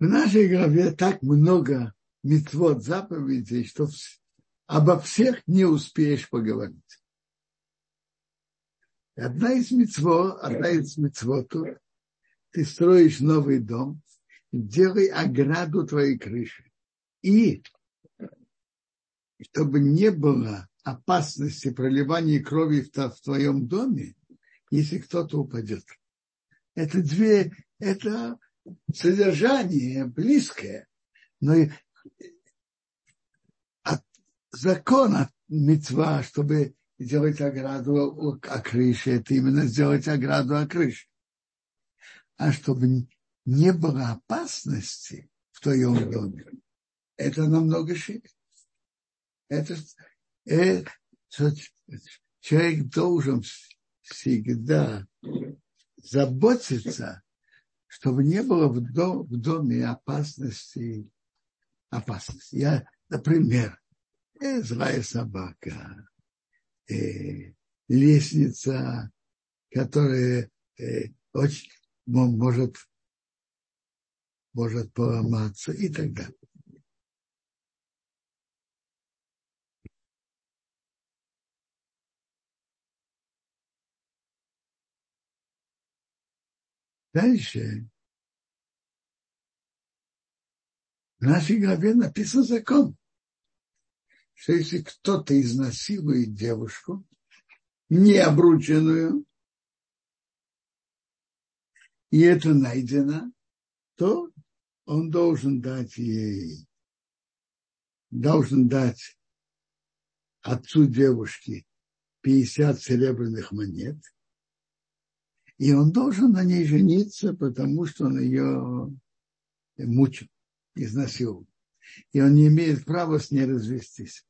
В нашей голове так много мецвод заповедей, что обо всех не успеешь поговорить. Одна из мецвод, одна из мецвод, ты строишь новый дом, делай ограду твоей крыши. И чтобы не было опасности проливания крови в твоем доме, если кто-то упадет. Это две, это содержание близкое, но от закона мецва, чтобы сделать ограду о крыше, это именно сделать ограду о крыше. А чтобы не было опасности в твоем доме, это намного шире. Это, это человек должен всегда заботиться, чтобы не было в, дом, в доме опасности. опасности. Я, например, злая собака, э, лестница, которая э, очень может, может поломаться и так далее. Дальше. В нашей главе написан закон, что если кто-то изнасилует девушку, необрученную, и это найдено, то он должен дать ей, должен дать отцу девушки 50 серебряных монет – и он должен на ней жениться, потому что он ее мучил, изнасиловал. И он не имеет права с ней развестись.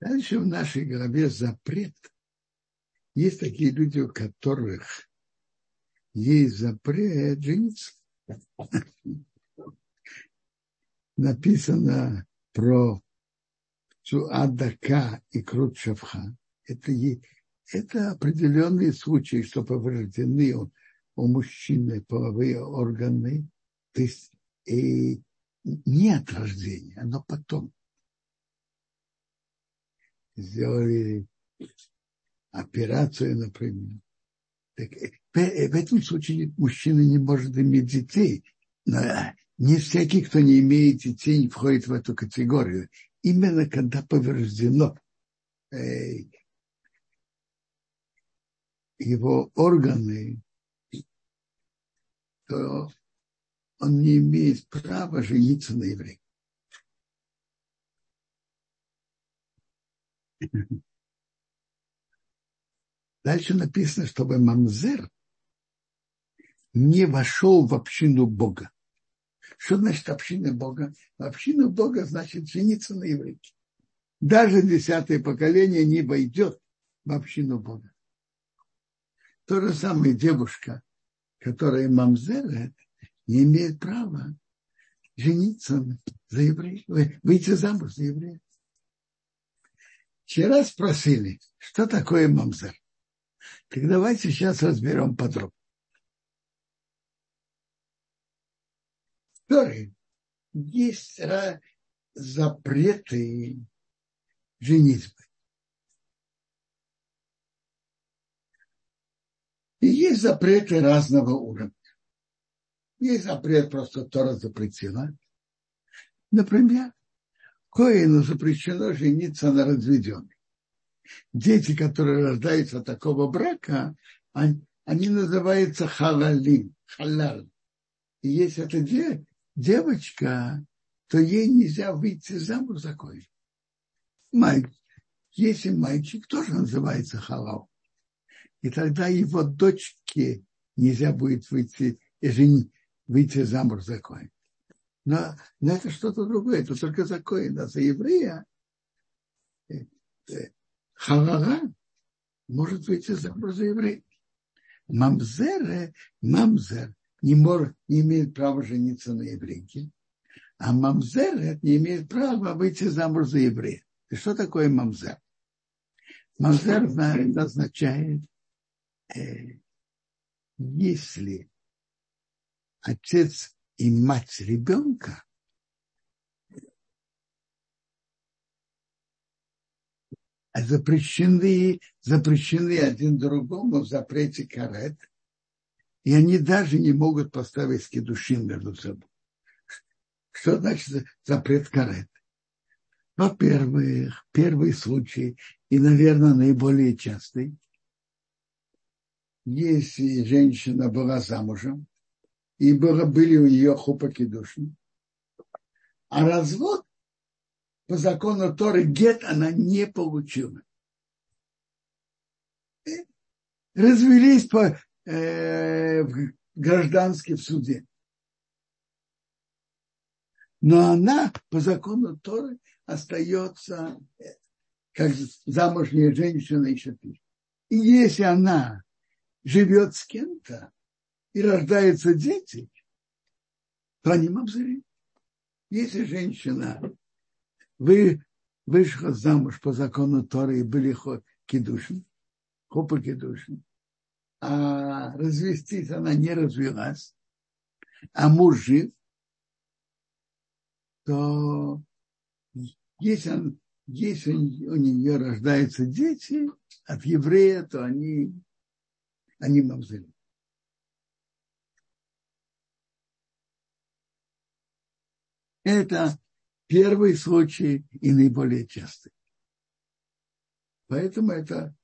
Дальше в нашей голове запрет. Есть такие люди, у которых есть запрет жениться написано про Цуадака и Крут Шавха. Это, это определенные случаи, что повреждены у, у мужчины половые органы, то есть и не от рождения, но потом. Сделали операцию, например. Так, э, в этом случае мужчина не может иметь детей. Но не всякий, кто не имеет детей, входит в эту категорию. Именно когда повреждено э, его органы, то он не имеет права жениться на евреях. Дальше написано, чтобы мамзер не вошел в общину Бога. Что значит община Бога? Община Бога значит жениться на еврейке. Даже десятое поколение не войдет в общину Бога. То же самое девушка, которая мамзерет, не имеет права жениться за еврея, выйти замуж за еврея. Вчера спросили, что такое мамзер. Так давайте сейчас разберем подробно. Второе. Есть запреты женитьбы. И есть запреты разного уровня. Есть запрет, просто Тора запретила. Например, Коину запрещено жениться на разведенной дети, которые рождаются от такого брака, они, они называются халалим, халал. И если это де, девочка, то ей нельзя выйти замуж за кое. Мальчик. Если мальчик тоже называется халал, и тогда его дочке нельзя будет выйти, жени, выйти замуж за кое. Но, но это что-то другое, это только за кое, а за еврея э, э, Халала может выйти замуж за еврея. Мамзер, мамзер не, может, не имеет права жениться на еврейке. А мамзер не имеет права выйти замуж за еврея. И что такое мамзер? Мамзер означает, э, если отец и мать ребенка запрещены, запрещены один другому в запрете карет, и они даже не могут поставить скидушин между собой. Что значит запрет карет? Во-первых, первый случай, и, наверное, наиболее частый, если женщина была замужем, и было, были у нее хупаки души, а развод по закону Торы гет она не получила. Развелись по, э, граждански в суде. Но она по закону Торы остается как замужняя женщина еще пишет. И если она живет с кем-то и рождаются дети, то они мамзари. Если женщина вы вышла замуж по закону Торы и были кедушин, хопа кедушин, а развестись она не развелась, а муж жив, то если, он, если у нее рождаются дети от еврея, то они, они мавзели. Это первый случай и наиболее частый. Поэтому это,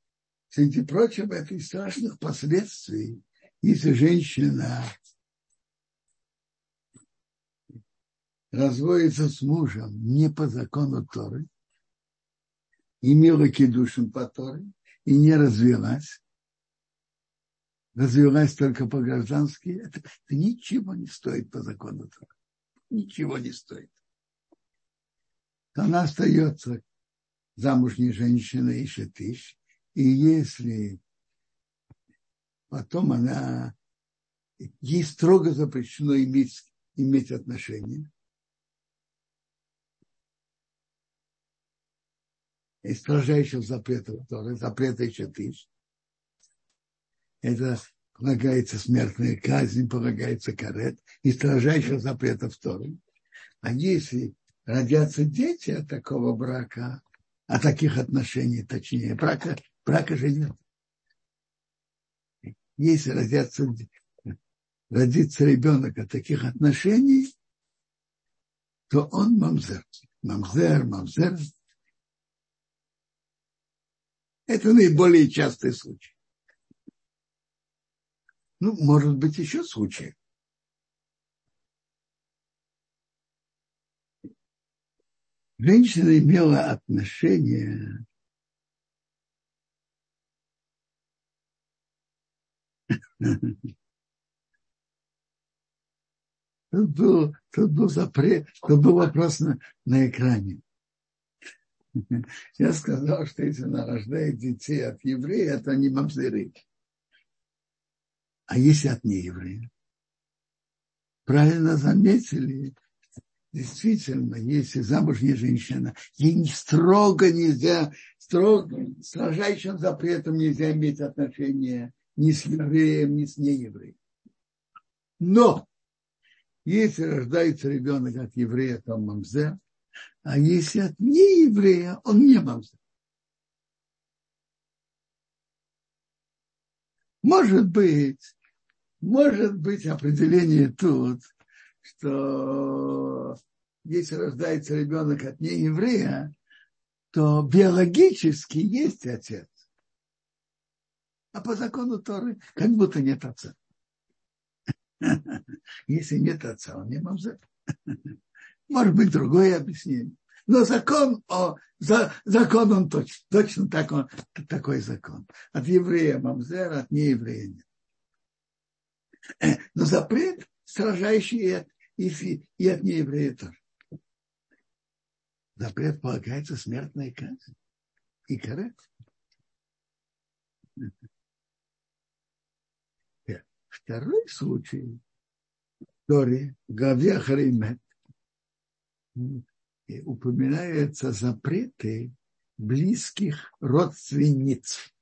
среди прочего, это из страшных последствий, если женщина разводится с мужем не по закону Торы, имела кедушин по Торе и не развелась, развелась только по-граждански, это, это ничего не стоит по закону Торы. Ничего не стоит она остается замужней женщиной и шатыш. И если потом она, ей строго запрещено иметь, иметь отношения, и строжайших запретов, запрета и шатыш, это полагается смертная казнь, полагается карет, и строжайших запретов Торы. А если родятся дети от такого брака, от таких отношений, точнее, брака, брака же нет. Если родятся, родится ребенок от таких отношений, то он мамзер. Мамзер, мамзер. Это наиболее частый случай. Ну, может быть, еще случаи. Женщина имела отношение Тут был, тут был запрет, тут был вопрос на, на экране. Я сказал, что если она рождает детей от еврея, это не мамзыры. А если от нееврея? Правильно заметили, действительно, если замужняя женщина, ей строго нельзя, строго, строжайшим запретом нельзя иметь отношения ни с евреем, ни с неевреем. Но если рождается ребенок от еврея, то он мамзе, а если от нееврея, он не мамзе. Может быть, может быть определение тут – что если рождается ребенок от нееврея, то биологически есть отец. А по закону Торы как будто нет отца. Если нет отца, он не мамзет. Может быть, другое объяснение. Но закон, о, за, закон он точно, точно так он, такой закон. От еврея мамзер, от нееврея нет. Но запрет сражающий и, и от нееврея тоже. Запрет полагается смертная казнь. И карет. Второй случай, Тори, главе Харимет, упоминаются запреты близких родственниц.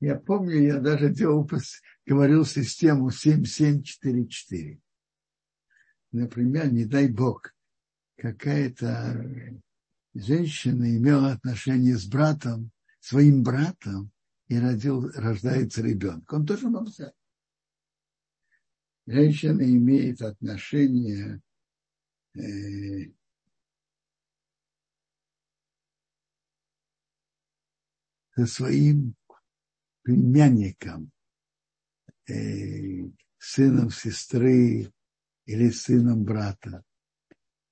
Я помню, я даже делал, говорил систему 7744. Например, не дай бог, какая-то женщина имела отношение с братом, своим братом, и родил, рождается ребенок. Он тоже мамзар. Женщина имеет отношение э, со своим племянником, э, сыном сестры или сыном брата,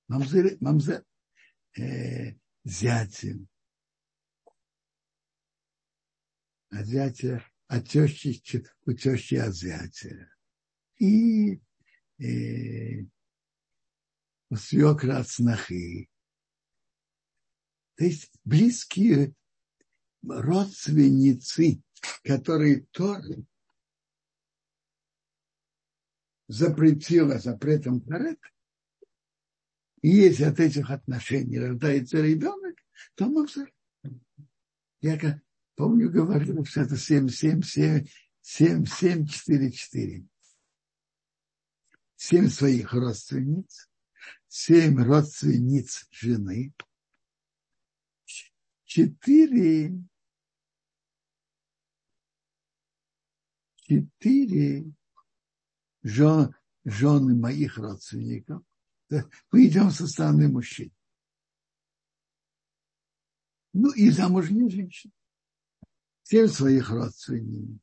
мамзер, мамзер, э, зятем, а зятя от тещи, у тещи от зятя. И э, у свекра от снохи. То есть близкие родственницы, которые тоже запретила запретом Карет, и если от этих отношений рождается ребенок, то мамзар. Я помню, говорил, что это 7, 7, 7, 7, 7, 4, 4. Семь своих родственниц, семь родственниц жены, четыре четыре жен, жены моих родственников. Мы идем со стороны мужчин. Ну и замужние женщины. Семь своих родственниц.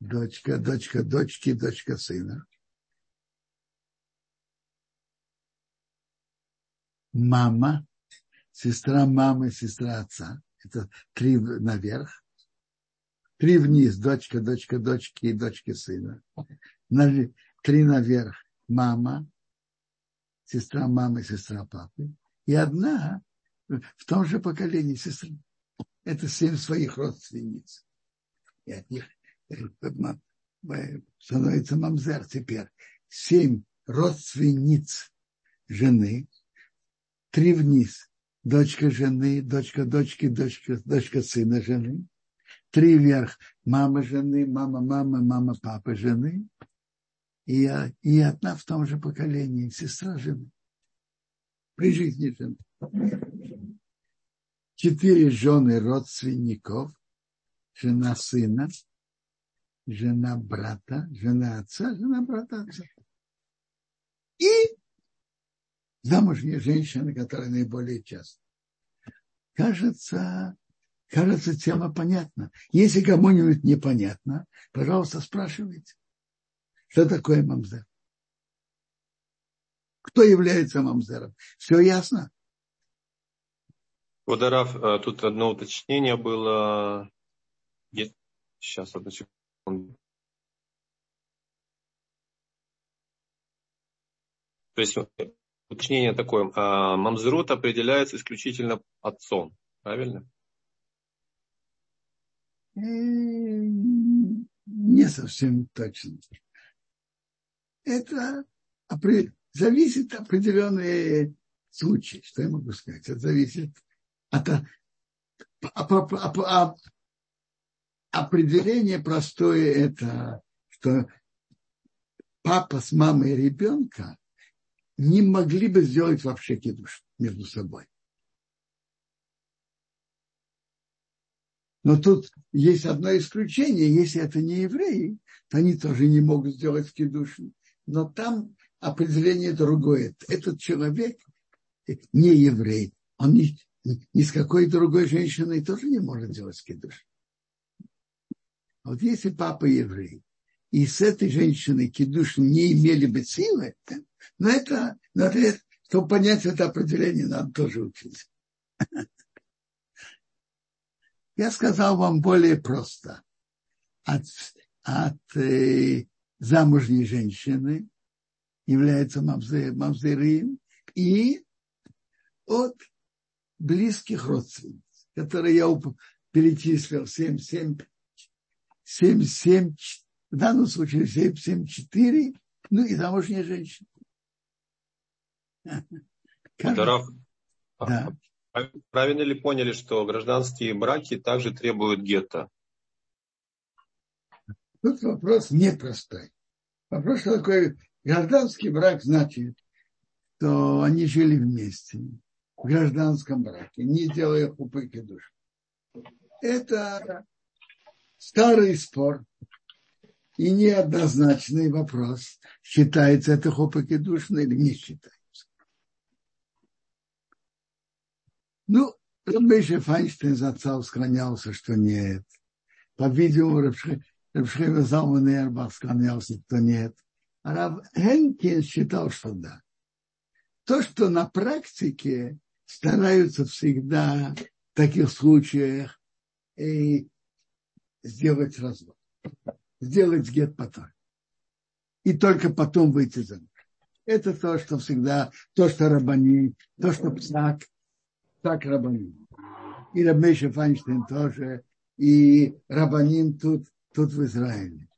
Дочка, дочка, дочки, дочка сына. Мама, сестра мамы, сестра отца. Это три наверх. Три вниз, дочка, дочка, дочки и дочки сына. Три наверх, мама, сестра мамы, сестра папы. И одна в том же поколении сестры. Это семь своих родственниц. И от них э, э, становится мамзер теперь. Семь родственниц жены, три вниз, дочка жены, дочка дочки, дочка, дочка сына жены, три вверх, мама жены, мама мама мама папа жены, и, и одна в том же поколении, сестра жены, при жизни жены. Четыре жены родственников, жена сына, жена брата, жена отца, жена брата отца. И замужняя женщина, которая наиболее часто. Кажется, кажется, тема понятна. Если кому-нибудь непонятно, пожалуйста, спрашивайте, что такое мамзер. Кто является мамзером? Все ясно? Водораф, э, тут одно уточнение было. Сейчас, одну секунду. То есть уточнение такое. А, мамзрут определяется исключительно отцом, правильно? Не совсем точно. Это зависит от определенные случаи. Что я могу сказать? Это зависит от определение простое это, что папа с мамой ребенка не могли бы сделать вообще кидуш между собой. Но тут есть одно исключение. Если это не евреи, то они тоже не могут сделать кидуш. Но там определение другое. Этот человек не еврей. Он ни, ни с какой другой женщиной тоже не может делать кидуш. Вот если папа еврей, и с этой женщиной кидуш не имели бы силы, но это, но это, чтобы понять это определение, надо тоже учиться. Я сказал вам более просто. От, от э, замужней женщины является мавзерим и от близких родственниц, которые я перечислил 7, 7, 7, 7, в данном случае 7, 7, 4, ну и замужняя женщина. Раф, да. правильно ли поняли, что гражданские браки также требуют гетто? Тут вопрос непростой. Вопрос, что такое гражданский брак, значит, что они жили вместе в гражданском браке, не делая хупыки души. Это старый спор и неоднозначный вопрос, считается это хупыки душно или не считается. Ну, Рабмейша Файнштейн за отца склонялся, что нет. По-видимому, Рабшхема Залман Эрбах склонялся, что нет. А Раб Хенкин считал, что да. То, что на практике стараются всегда в таких случаях и сделать развод. Сделать гет потом. И только потом выйти за муж. Это то, что всегда, то, что рабани, то, что псак, так рабаним. И Рабмейша Файнштейн тоже, и рабаним тут, тут в Израиле.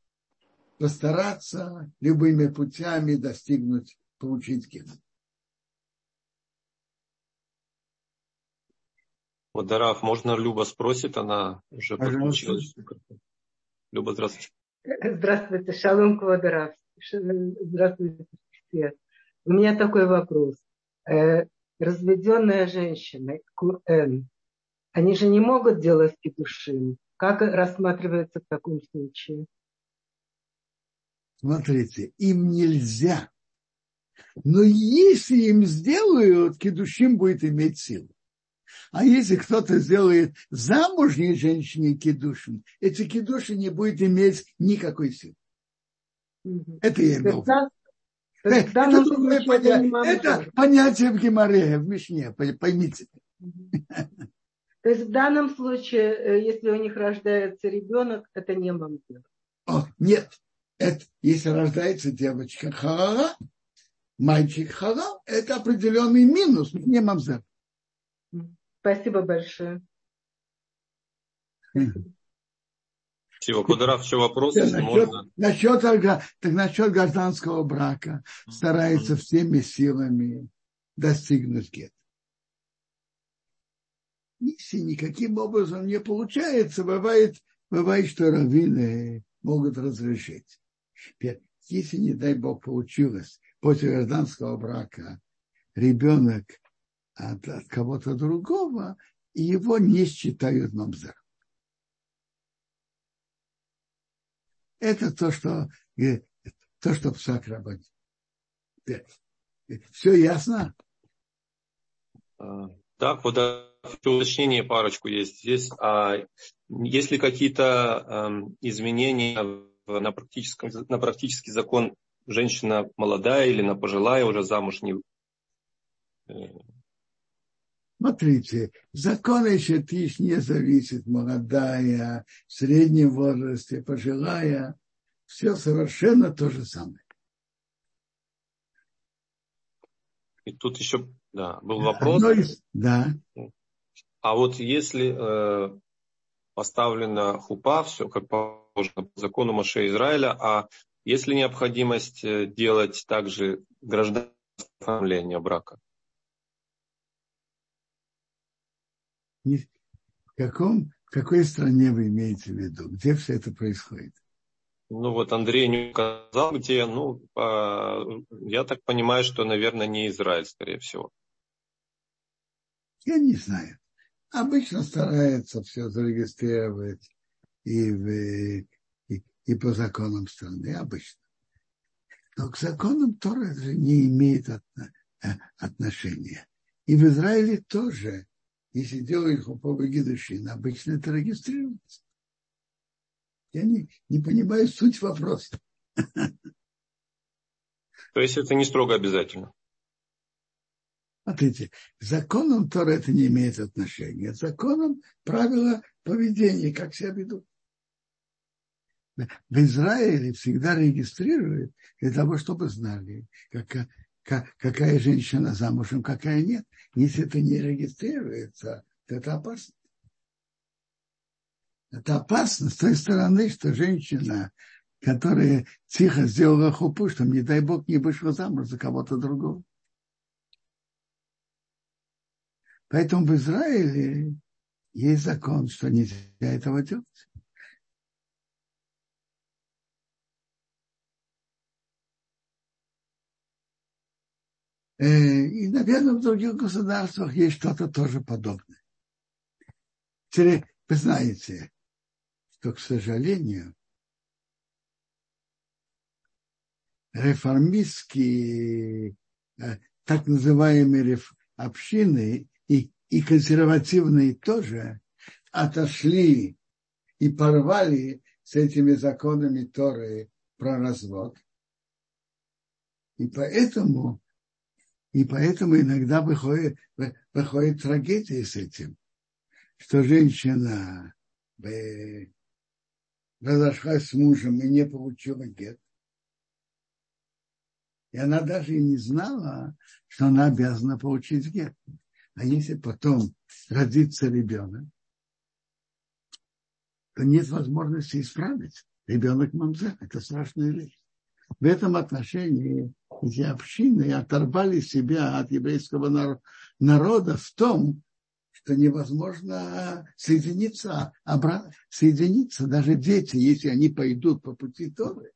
Постараться любыми путями достигнуть, получить ген. Вот, Дараф, можно Люба спросит, она уже подключилась. Люба, здравствуйте. Здравствуйте, шалом, Квадараф. Здравствуйте, все. У меня такой вопрос. Э, разведенная женщина, Куэн, они же не могут делать кедушин. Как рассматривается в таком случае? Смотрите, им нельзя. Но если им сделают, кедушин будет иметь силу. А если кто-то сделает замужней женщине кедушин, эти кедуши не будет иметь никакой силы. Это я имел в виду. Это, это, понятие, это понятие в Геморе, в Мишне, поймите. То есть в данном случае, э, если у них рождается ребенок, это не мамзер. О, нет, это, если рождается девочка хара, мальчик хара, это определенный минус, не мамзер. Спасибо большое. Спасибо. Кударав, еще вопрос, если насчет, можно. Насчет, так насчет гражданского брака старается всеми силами достигнуть гет. Если никаким образом не получается, бывает, бывает, что раввины могут разрешить. Если, не дай Бог, получилось после гражданского брака ребенок от, от кого-то другого, его не считают мамзером. Это то, что, э, то, что псак работает. Все ясно? А, так, вот уточнение парочку есть здесь. А есть ли какие-то э, изменения на, практическом, на практический закон женщина молодая или на пожилая, уже замуж не... Э, Смотрите, закон еще тысяч не зависит, молодая, в среднем возрасте, пожилая, все совершенно то же самое. И тут еще, да, был вопрос. Из, да. А вот если э, поставлена хупа, все как положено по закону Маше Израиля, а есть ли необходимость э, делать также гражданское оформление брака? в, каком, в какой стране вы имеете в виду? Где все это происходит? Ну вот Андрей не указал, где, ну, по, я так понимаю, что, наверное, не Израиль, скорее всего. Я не знаю. Обычно стараются все зарегистрировать и, в, и, и по законам страны, обычно. Но к законам Тора же не имеет э, отношения. И в Израиле тоже если делают хуповый гидушин, обычно это регистрируется. Я не, не понимаю суть вопроса. То есть это не строго обязательно? Смотрите, законом Тора это не имеет отношения. Законом правила поведения, как себя ведут. В Израиле всегда регистрируют для того, чтобы знали, как, какая женщина замужем, какая нет. Если это не регистрируется, то это опасно. Это опасно с той стороны, что женщина, которая тихо сделала хупу, что, не дай бог, не вышла замуж за кого-то другого. Поэтому в Израиле есть закон, что нельзя этого делать. Э, и, наверное, в других государствах есть что-то тоже подобное. Вы знаете, что, к сожалению, реформистские, э, так называемые общины и, и консервативные тоже отошли и порвали с этими законами Торы про развод. И поэтому, и поэтому иногда выходит, выходит трагедия с этим, что женщина разошлась с мужем и не получила гет. И она даже и не знала, что она обязана получить гет. А если потом родится ребенок, то нет возможности исправить. Ребенок мамзер – это страшная вещь. В этом отношении эти общины оторвали себя от еврейского народа в том, что невозможно соединиться, обратно, соединиться даже дети, если они пойдут по пути Торы,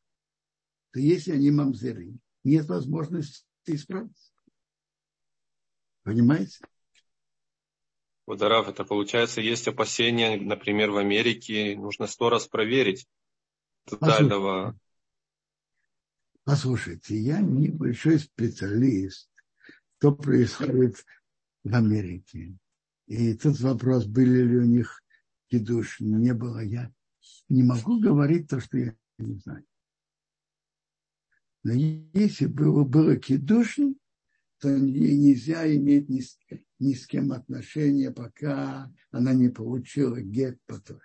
то если они мамзеры, нет возможности исправиться. Понимаете? Ударав, это получается, есть опасения, например, в Америке, нужно сто раз проверить тотального. Послушайте, я небольшой специалист, что происходит в Америке. И тут вопрос, были ли у них кидуш, не было. Я не могу говорить то, что я не знаю. Но если было, было кидушин, то нельзя иметь ни ни с кем отношения, пока она не получила гет по Торе.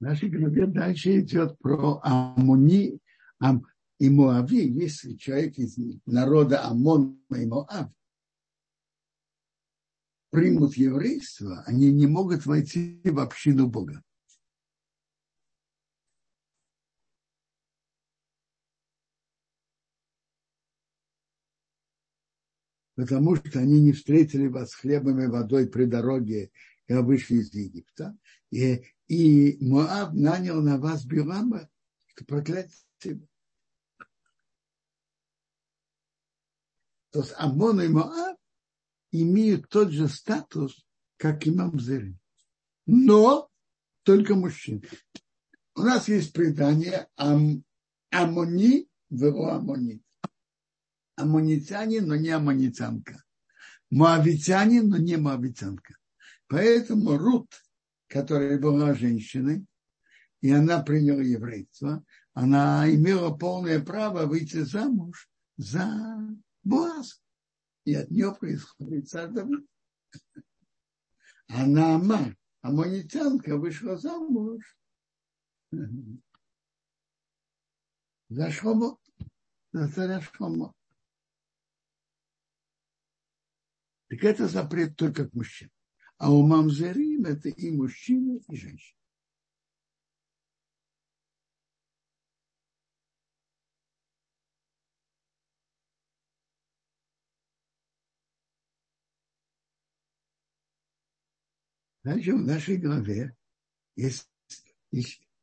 В нашей главе дальше идет про Амуни Ам, и Моави. Если человек из народа Амон и Моав примут еврейство, они не могут войти в общину Бога. Потому что они не встретили вас хлебом и водой при дороге, и вышли из Египта. И и Моаб нанял на вас Билама, что проклять. То есть Амон и Моаб имеют тот же статус, как и Мамзери. Но только мужчин. У нас есть предание ам, Амони в его Амонит. Амонитянин, но не амонитянка. Моавитянин, но не моавитянка. Поэтому Рут – которая была женщиной, и она приняла еврейство, она имела полное право выйти замуж за Буаз. И от нее происходит царь Давид. Она Ама, амонитянка, вышла замуж за Шомо, за царя Шомо. Так это запрет только к мужчинам. А у мамзерим это и мужчины, и женщины. Дальше в нашей главе есть,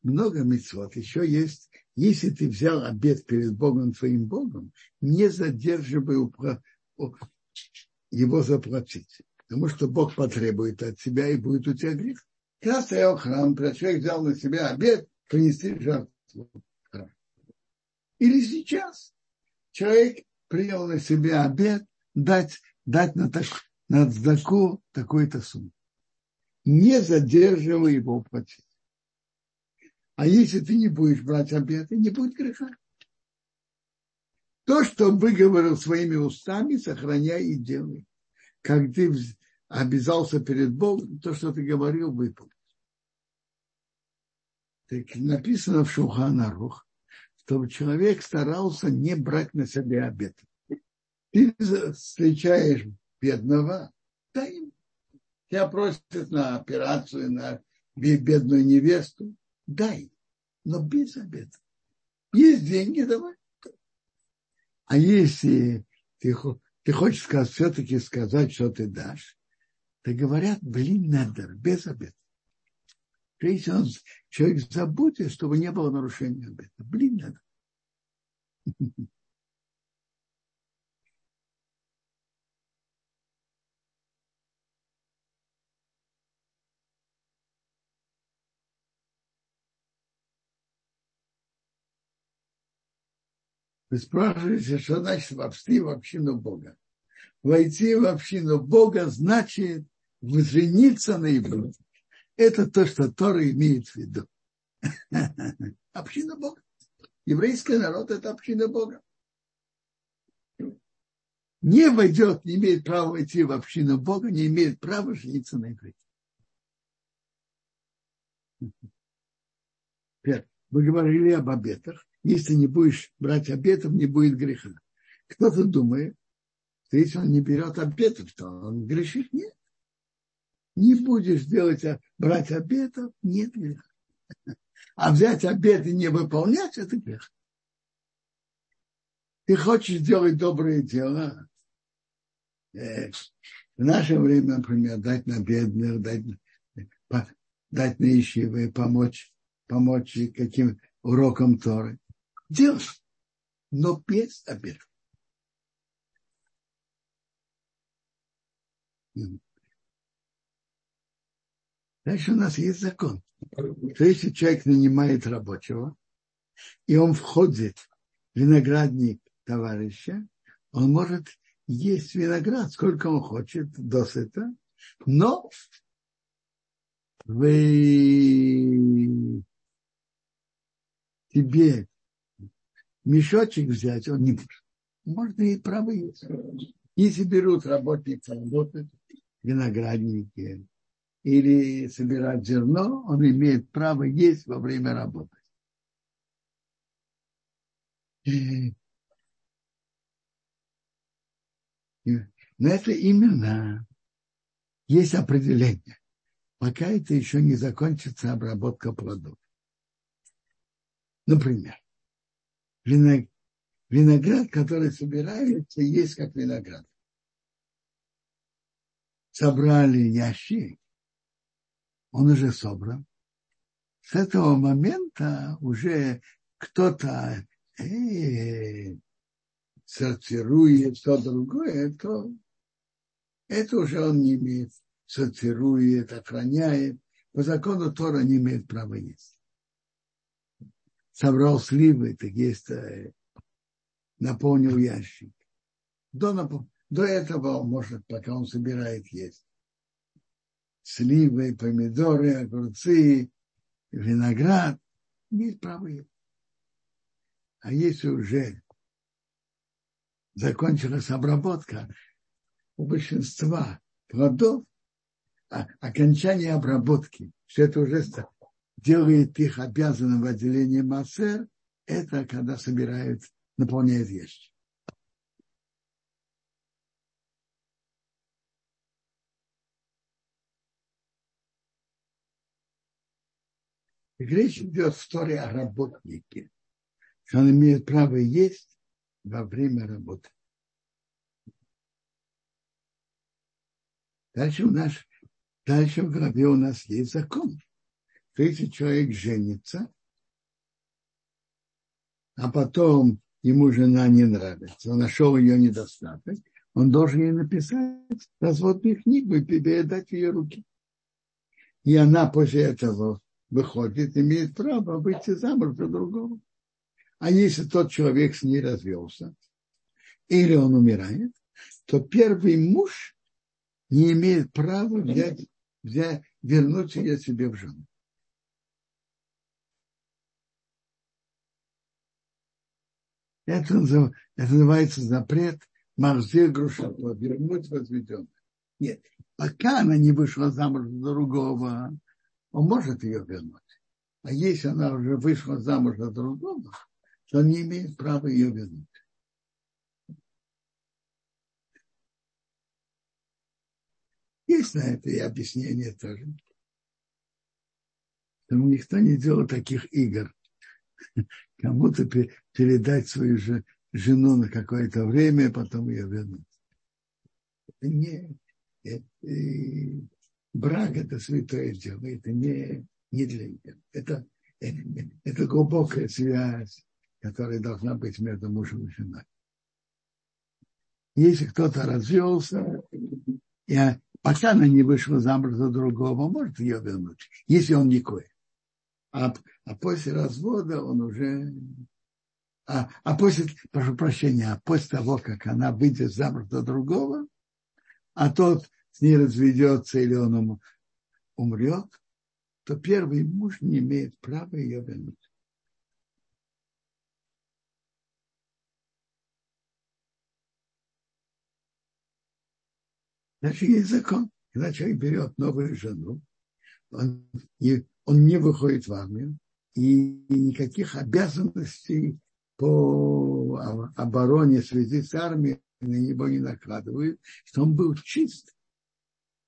много мецвод. Еще есть, если ты взял обед перед Богом, твоим Богом, не задерживай его заплатить. Потому что Бог потребует от тебя и будет у тебя грех. Когда стоял храм, человек взял на себя обед принести жертву. Или сейчас человек принял на себя обед дать, дать на, так, на такой-то сумму. Не задерживай его платить. А если ты не будешь брать обед, не будет греха. То, что выговорил своими устами, сохраняй и делай как ты обязался перед Богом, то, что ты говорил, выполнить. Так написано в Шуханарух, чтобы человек старался не брать на себя обет. Ты встречаешь бедного, дай ему. Тебя просят на операцию, на бедную невесту, дай, но без обета. Есть деньги, давай. А если ты, ты хочешь сказать, все-таки сказать, что ты дашь, то говорят, блин, надо, без обета. Если он, человек забудет, чтобы не было нарушения обета. Блин, надо. Вы спрашиваете, что значит войти в общину Бога. Войти в общину Бога значит жениться на иврите. Это то, что Тора имеет в виду. Община Бога. Еврейский народ – это община Бога. Не войдет, не имеет права войти в общину Бога, не имеет права жениться на иврите. Мы говорили об обетах если не будешь брать обетов, не будет греха. Кто-то думает, что если он не берет обетов, то он грешит. Нет. Не будешь делать, брать обетов, нет греха. А взять обет и не выполнять, это грех. Ты хочешь делать доброе дело, э, в наше время, например, дать на бедных, дать, дать на ищевые, помочь, помочь каким урокам Торы делать, но без обеда. Дальше у нас есть закон, что если человек нанимает рабочего, и он входит в виноградник товарища, он может есть виноград, сколько он хочет, досыта, но вы тебе мешочек взять, он не может. Можно и право есть. Если берут работника работать в винограднике или собирать зерно, он имеет право есть во время работы. Но это именно есть определение. Пока это еще не закончится обработка плодов. Например, виноград, который собирается, есть как виноград. Собрали ящик, он уже собран. С этого момента уже кто-то э, сортирует что другое, то это уже он не имеет, сортирует, охраняет. По закону Тора не имеет права есть собрал сливы, так есть, э, наполнил ящик. До. До этого может, пока он собирает есть. Сливы, помидоры, огурцы, виноград. Имеет право. А если уже закончилась обработка, у большинства плодов а, окончание обработки, что это уже делает их обязанным в отделении Массер, это когда собирают, наполняют вещи. Речь идет в Торе о работнике, что он имеет право есть во время работы. Дальше у нас, дальше в главе у нас есть закон что если человек женится, а потом ему жена не нравится, он нашел ее недостаток, он должен ей написать разводную книгу и передать в ее руки. И она после этого выходит, имеет право выйти замуж за другого. А если тот человек с ней развелся, или он умирает, то первый муж не имеет права взять, взять, вернуть ее себе в жену. Это, это называется запрет Марзе Грушато, вернуть возведенное. Нет, пока она не вышла замуж за другого, он может ее вернуть. А если она уже вышла замуж за другого, то он не имеет права ее вернуть. Есть на это и объяснение тоже. Потому никто не делал таких игр. Кому-то передать свою же жену на какое-то время, потом ее вернуть. Это не, это, брак это святое дело, это не, не для них. Это, это, это глубокая связь, которая должна быть между мужем и женой. Если кто-то развелся, я, пока она не вышла замуж за другого, может ее вернуть, если он не кое. А, а после развода он уже... А, а после, прошу прощения, а после того, как она выйдет замуж за другого, а тот с ней разведется или он умрет, то первый муж не имеет права ее вернуть. Значит, есть закон. Когда человек берет новую жену, он не, он не выходит в армию, и никаких обязанностей по обороне связи с армией на него не накладывают, что он был чист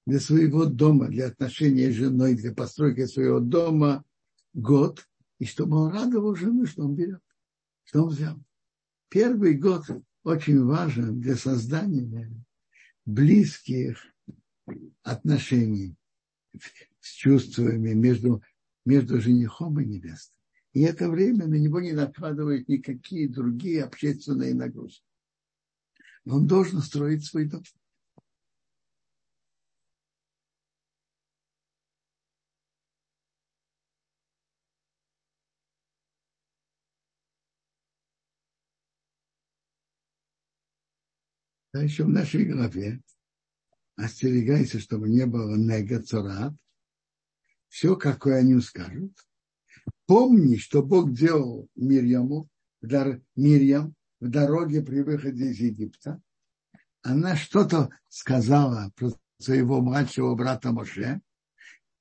для своего дома, для отношения с женой, для постройки своего дома год, и чтобы он радовал жену, что он берет, что он взял. Первый год очень важен для создания близких отношений с чувствами между, между женихом и невестой. И это время на него не накладывают никакие другие общественные нагрузки. Он должен строить свой дом. А еще в нашей главе остерегайся, чтобы не было нега царат. Все, какое они скажут. Помни, что Бог делал Мирьяму, Мирьям в дороге при выходе из Египта. Она что-то сказала про своего младшего брата Моше,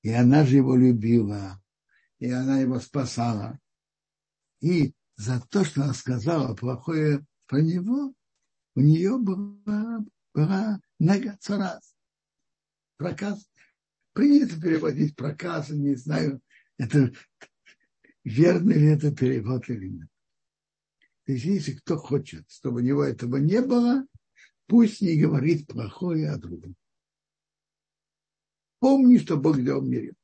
и она же его любила, и она его спасала. И за то, что она сказала плохое про него, у нее была, была нагацарас. Проказ. Принято переводить проказы, не знаю, это верно ли это перевод или нет. То есть, если кто хочет, чтобы у него этого не было, пусть не говорит плохое о другом. Помни, что Бог делал в мире.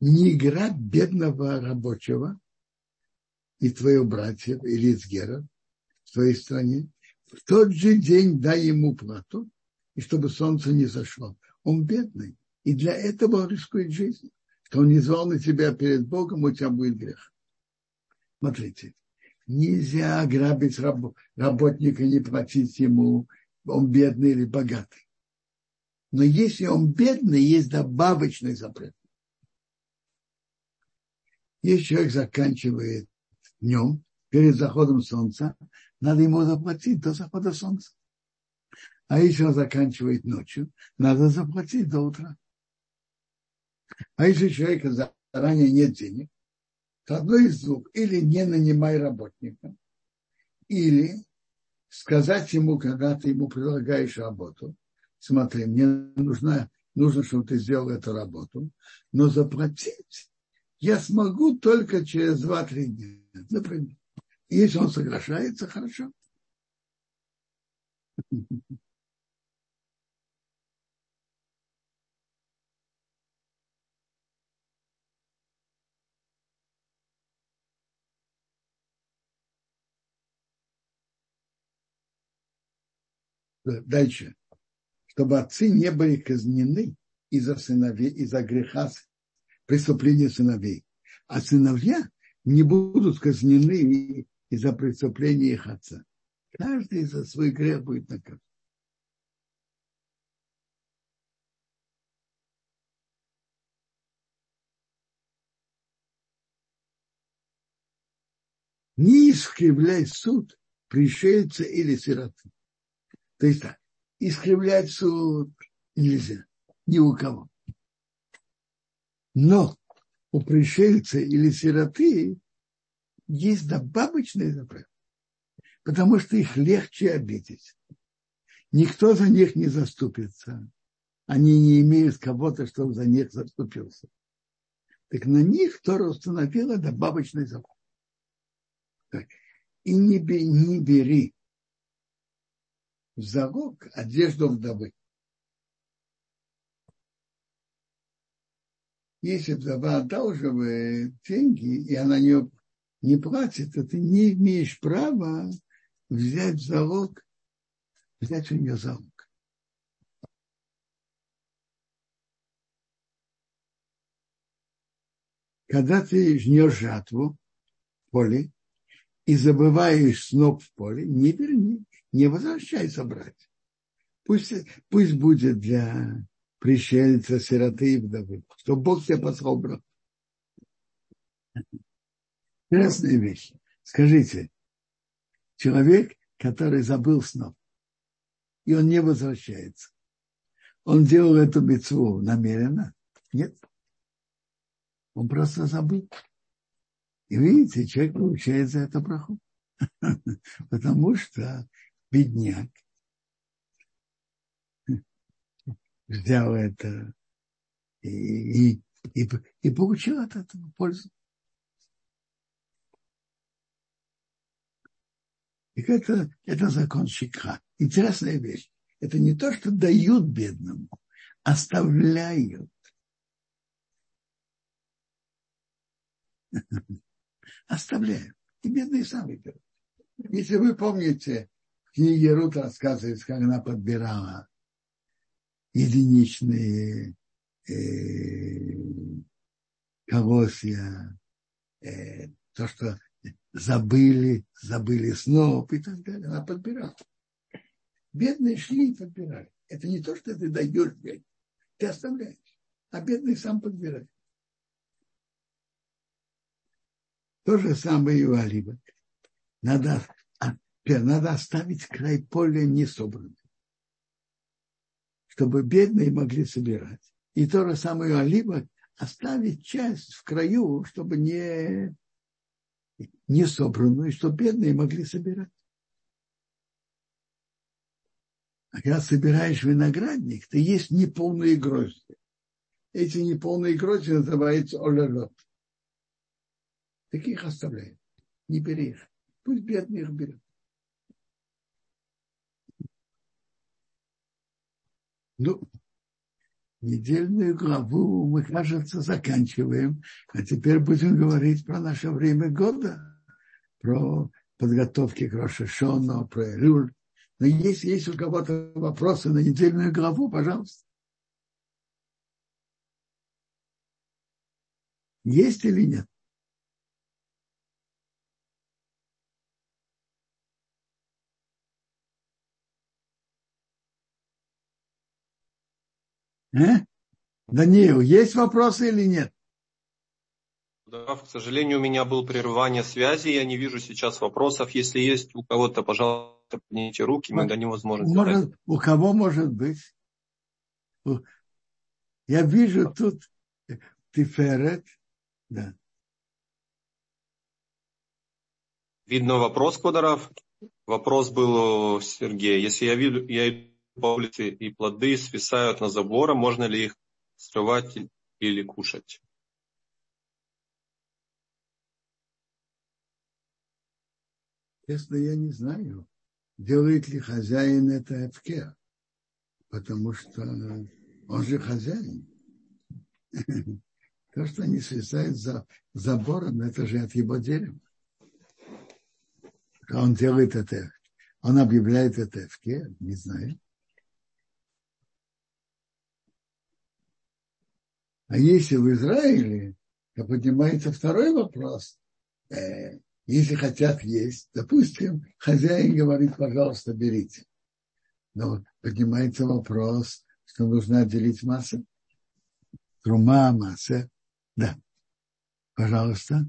Не грабь бедного рабочего и твоего братья или Изгера в твоей стране. В тот же день дай ему плату, и чтобы солнце не зашло. Он бедный. И для этого он рискует жизнью. Что он не звал на тебя перед Богом, у тебя будет грех. Смотрите, нельзя грабить раб, работника, не платить ему, он бедный или богатый. Но если он бедный, есть добавочный запрет. Если человек заканчивает днем, перед заходом солнца, надо ему заплатить до захода солнца. А если он заканчивает ночью, надо заплатить до утра. А если у человека заранее нет денег, то одно из двух. Или не нанимай работника, или сказать ему, когда ты ему предлагаешь работу, смотри, мне нужна, нужно, чтобы ты сделал эту работу, но заплатить я смогу только через 2-3 дня, например. Если он соглашается, хорошо. Дальше. Чтобы отцы не были казнены из-за сыновей, из-за греха преступления сыновей. А сыновья не будут казнены из-за преступления их отца. Каждый за свой грех будет наказан. Не искривляй суд пришельца или сироты. То есть так, искривлять суд нельзя, ни у кого. Но у пришельца или сироты есть добавочный запрет. потому что их легче обидеть. Никто за них не заступится. Они не имеют кого-то, чтобы за них заступился. Так на них Тора установила добавочный. Так. И не, не бери в залог одежду вдовы. Если вдова одалживает деньги, и она не, не платит, то ты не имеешь права взять залог, взять у нее залог. Когда ты жнешь жатву в поле и забываешь сноп в поле, не верни, не возвращайся брать. Пусть, пусть будет для пришельца, сироты и вдовы, что Бог тебе послал брат. Интересная вещь. Скажите, человек, который забыл снов, и он не возвращается, он делал эту мецву намеренно? Нет. Он просто забыл. И видите, человек получает за это браху. Потому что бедняк взял это и, и, и, получил от этого пользу. И это, это закон щекра. Интересная вещь. Это не то, что дают бедному, оставляют. Оставляют. И бедные сами берут. Если вы помните, в книге Рут рассказывается, как она подбирала единичные э, колосья, э, то, что забыли, забыли сноп и так далее. Она подбирала. Бедные шли и подбирали. Это не то, что ты даешь бедным, ты оставляешь. А бедный сам подбирает. То же самое и у Алиба. Надо, надо оставить край поля не собранным, чтобы бедные могли собирать. И то же самое Алиба оставить часть в краю, чтобы не, не собранную, чтобы бедные могли собирать. А когда собираешь виноградник, то есть неполные грозди. Эти неполные грозди называются олелот. Таких оставляем. Не бери их. Пусть бедные их берут. Ну, недельную главу мы, кажется, заканчиваем. А теперь будем говорить про наше время года, про подготовки к Рошашону, про Элюль. Но если есть у кого-то вопросы на недельную главу, пожалуйста. Есть или нет? А? Даниил, есть вопросы или нет? Да, к сожалению, у меня было прерывание связи, я не вижу сейчас вопросов. Если есть у кого-то, пожалуйста, поднимите руки, мы дадим возможность может, задать. У кого может быть? Я вижу тут Тиферет, да. Видно вопрос, Квадаров. Вопрос был у Сергея. Если я виду, я по улице и плоды свисают на забор, можно ли их срывать или кушать? Честно, я не знаю, делает ли хозяин это эфкер, потому что он же хозяин. То, что они свисают за забором, это же от его дерева. Он делает это, он объявляет это эфкер, не знаю. А если в Израиле, то поднимается второй вопрос. Э, если хотят есть, допустим, хозяин говорит, пожалуйста, берите. Но поднимается вопрос, что нужно отделить массу. Трума, масса. Да. Пожалуйста.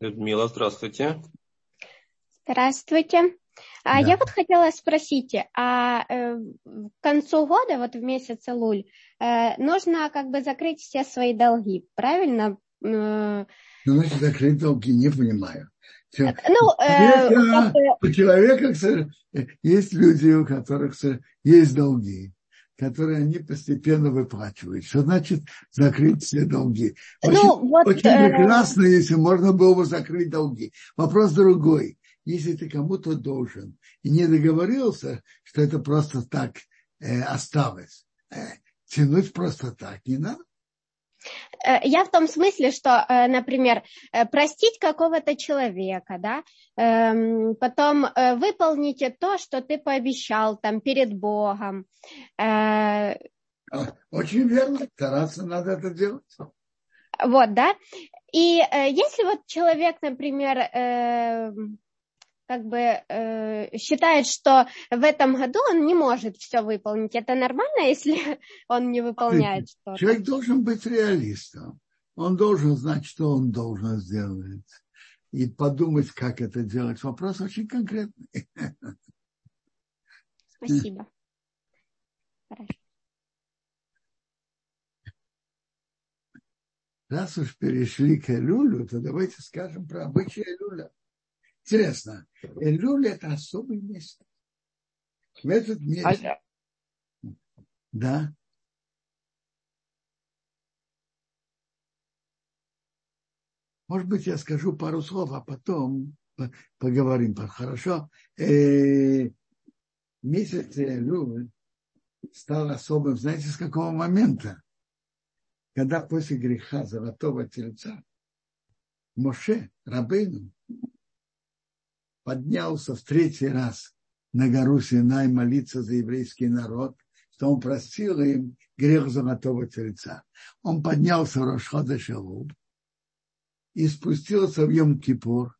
Людмила, здравствуйте. Здравствуйте. А да. я вот хотела спросить, а э, к концу года, вот в месяц Луль, э, нужно как бы закрыть все свои долги, правильно? Э, ну, значит, закрыть долги, не понимаю. Ну, э, у человека есть люди, у которых есть долги, которые они постепенно выплачивают. Что значит закрыть все долги? Ну, очень, ну, вот, очень э, прекрасно, если можно было бы закрыть долги. Вопрос другой. Если ты кому-то должен и не договорился, что это просто так э, осталось, э, тянуть просто так не надо. Э, я в том смысле, что, э, например, э, простить какого-то человека, да, эм, потом выполнить то, что ты пообещал там перед Богом. Очень верно, стараться надо это делать. Вот, да. И если вот человек, например, эм, как бы э, считает, что в этом году он не может все выполнить. Это нормально, если он не выполняет что-то? Человек должен быть реалистом. Он должен знать, что он должен сделать. И подумать, как это делать. Вопрос очень конкретный. Спасибо. Хорошо. Раз уж перешли к Элюлю, то давайте скажем про обычаи Элюля. Интересно, Элюль это особый место. В этот месяц. А... Да. Может быть, я скажу пару слов, а потом поговорим. Хорошо? Э, месяц Элюль стал особым, знаете, с какого момента? Когда после греха золотого тельца Моше, Рабейну, поднялся в третий раз на гору Синай молиться за еврейский народ, что он простил им грех золотого тельца. Он поднялся в Рошхода Шелуб и спустился в Йом-Кипур,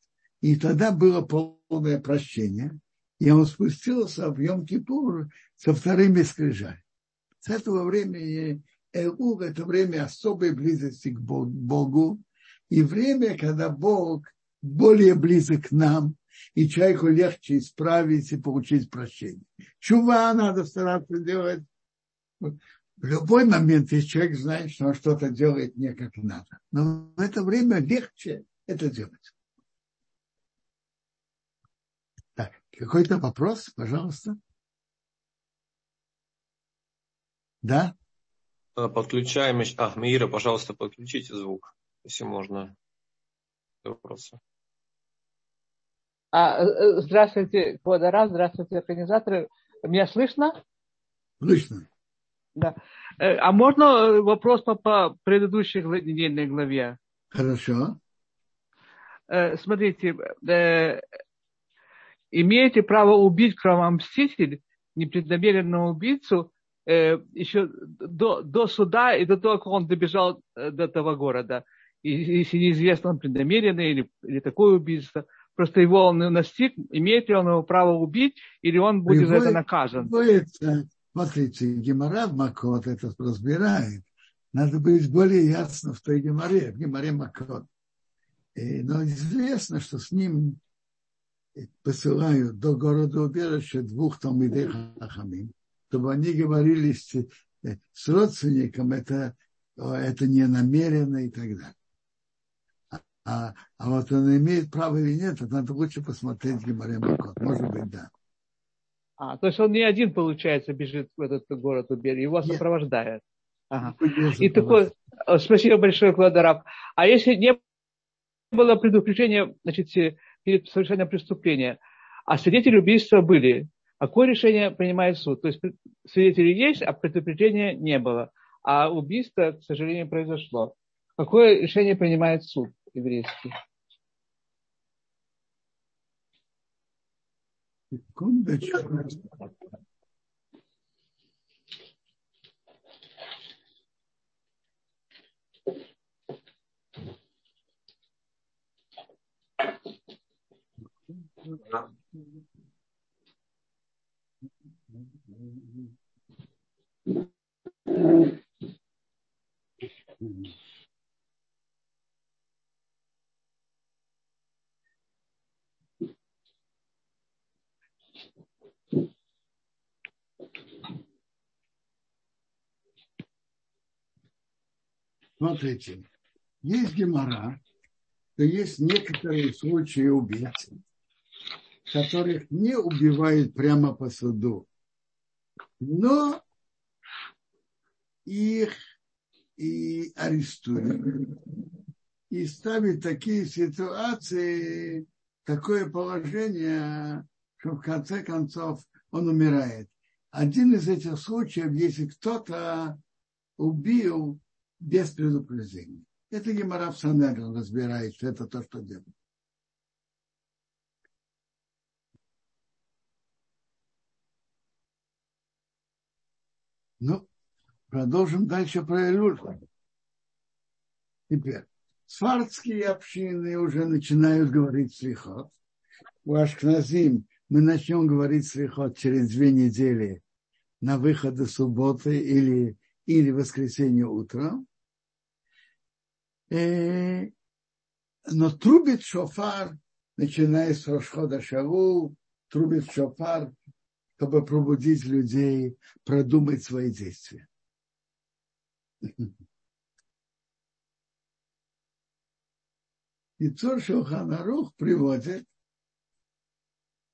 и тогда было полное прощение, и он спустился в Йом-Кипур со вторыми скрижами. С этого времени Элур – это время особой близости к Богу, и время, когда Бог более близок к нам, и человеку легче исправить и получить прощение. Чува надо стараться делать. В любой момент, если человек знает, что он что-то делает не как надо. Но в это время легче это делать. Так, какой-то вопрос, пожалуйста? Да? Подключаем. А, Мира, пожалуйста, подключите звук, если можно. Вопросы. А, э, э, здравствуйте, Квадара, здравствуйте, организаторы. Меня слышно? Слышно. Да. Э, а можно вопрос по, по предыдущей недельной главе? Хорошо. Смотрите, имеете право убить кровомститель, непреднамеренного убийцу, еще до, до суда и до того, как он добежал до этого города. И, если неизвестно, он преднамеренный или, или такое убийство – просто его он настиг, имеет ли он его право убить, или он будет Приводит, за это наказан. Приводится, смотрите, Гемора Макот это разбирает. Надо быть более ясно в той Геморе, в Геморе Макот. И, но известно, что с ним посылают до города убежища двух Талмидей Хахамим, чтобы они говорили с, с родственником, это, это не намеренно и так далее. А, а вот он имеет право или нет, это надо лучше посмотреть Гимаре Макот. Может быть, да. А, то есть он не один, получается, бежит в этот город Убери, его нет. сопровождает. Ага. И такой, спасибо большое, Кладараб. А если не было предупреждения, значит, перед совершением преступления, а свидетели убийства были, какое решение принимает суд? То есть свидетели есть, а предупреждения не было. А убийство, к сожалению, произошло. Какое решение принимает суд? Еврейский. Секундочку. Смотрите, есть гемора, что есть некоторые случаи убийц, которых не убивают прямо по суду, но их и арестуют. И ставят такие ситуации, такое положение, что в конце концов он умирает. Один из этих случаев, если кто-то убил без предупреждения. Это Гемора в Санедрин разбирает, что это то, что делает. Ну, продолжим дальше про Элюль. Теперь, сварские общины уже начинают говорить слихот. У Ашкназим мы начнем говорить слихот через две недели на выходы субботы или, или воскресенье утром. Э, но трубит шофар, начиная с Рошхода Шаву, трубит шофар, чтобы пробудить людей, продумать свои действия. И Цор Шелханарух приводит,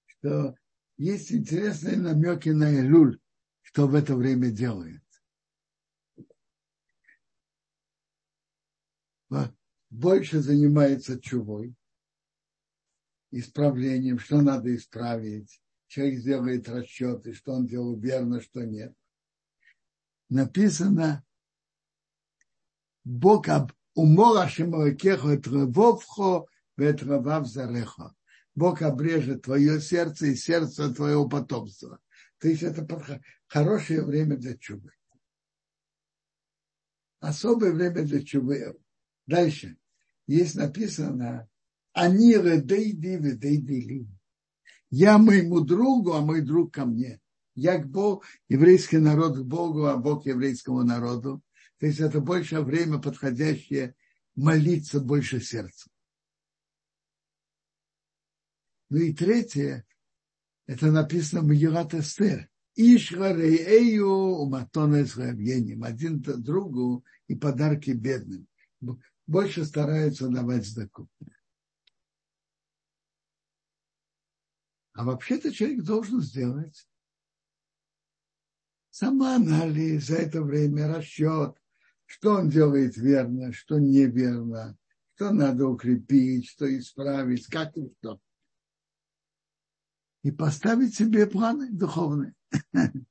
что есть интересные намеки на Илюль, что в это время делает. Больше занимается чувой, исправлением, что надо исправить. Человек сделает расчеты, что он делал верно, что нет. Написано, Бог об зарехо. Бог обрежет твое сердце и сердце твоего потомства. То есть это хорошее время для чубы. Особое время для чубы. Дальше. Есть написано, они редейди ведейдили. Я моему другу, а мой друг ко мне. Я к Богу, еврейский народ к Богу, а Бог еврейскому народу. То есть это больше время подходящее молиться больше сердцем. Ну и третье, это написано в Мегилат Эстер. Ишгарею уматон. Один другу и подарки бедным. Больше стараются давать сдаку. А вообще-то человек должен сделать самоанализ за это время, расчет, что он делает верно, что неверно, что надо укрепить, что исправить, как и что и поставить себе планы духовные.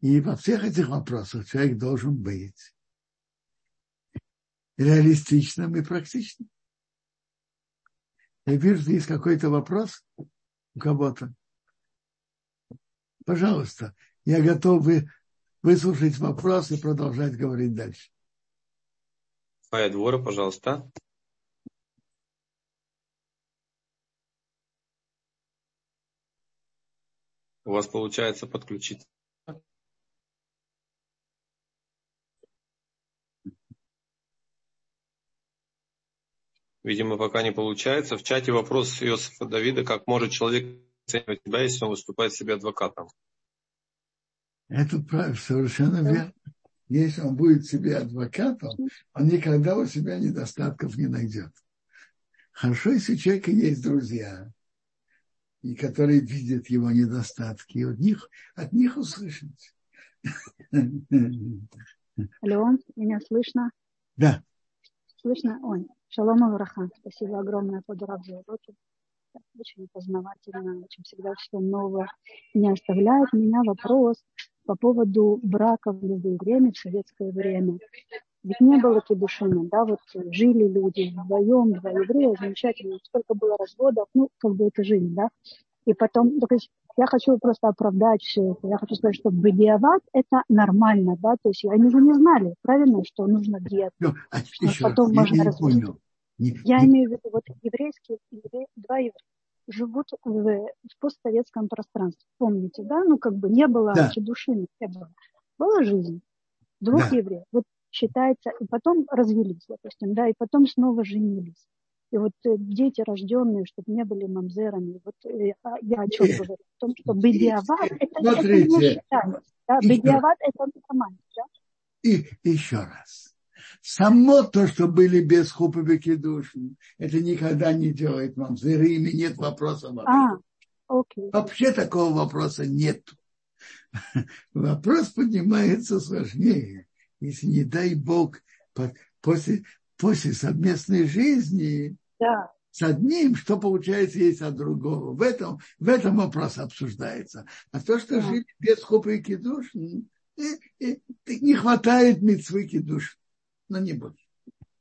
И во всех этих вопросах человек должен быть реалистичным и практичным. Я вижу, что есть какой-то вопрос у кого-то. Пожалуйста, я готов выслушать вопрос и продолжать говорить дальше. Фая Двора, пожалуйста. У вас получается подключить. Видимо, пока не получается. В чате вопрос Иосифа Давида, как может человек оценивать себя, если он выступает себе адвокатом? Это правильно, совершенно верно. Если он будет себе адвокатом, он никогда у себя недостатков не найдет. Хорошо, если у человека есть друзья, и которые видят его недостатки, и от них, от них услышать. Алло, меня слышно? Да. Слышно? Ой, шалом Авраха. Спасибо огромное под за уроки. Очень познавательно, очень всегда все новое. Не оставляет меня вопрос по поводу брака в любое время, в советское время. Ведь не было кедушина, да, вот жили люди вдвоем, два еврея, замечательно, сколько было разводов, ну, как бы это жизнь, да. И потом, то есть я хочу просто оправдать все это. Я хочу сказать, что бедиават это нормально, да, то есть они же не знали, правильно, что нужно диет, а что потом раз, можно разводить. Не, я не... имею в виду, вот еврейские, два еврея живут в, в постсоветском пространстве. Помните, да? Ну, как бы не было да. души, не было. Была жизнь двух да. евреев. Вот считается, и потом развелись, допустим, да, и потом снова женились. И вот э, дети, рожденные, чтобы не были мамзерами, вот э, а я о чем говорю? О том, что бедиават, это, это не считается. Да? Бедиават это нормально, да? И еще раз. само то, что были без хупы души, это никогда не делает ими нет вопроса вообще. А, окей. Вообще такого вопроса нет. Вопрос поднимается сложнее. Если, не дай Бог, после, после совместной жизни да. с одним, что получается есть от другого. В этом, в этом вопрос обсуждается. А то, что да. жили без хупы и кидуш, не хватает митцвы кидуш. Но не будет.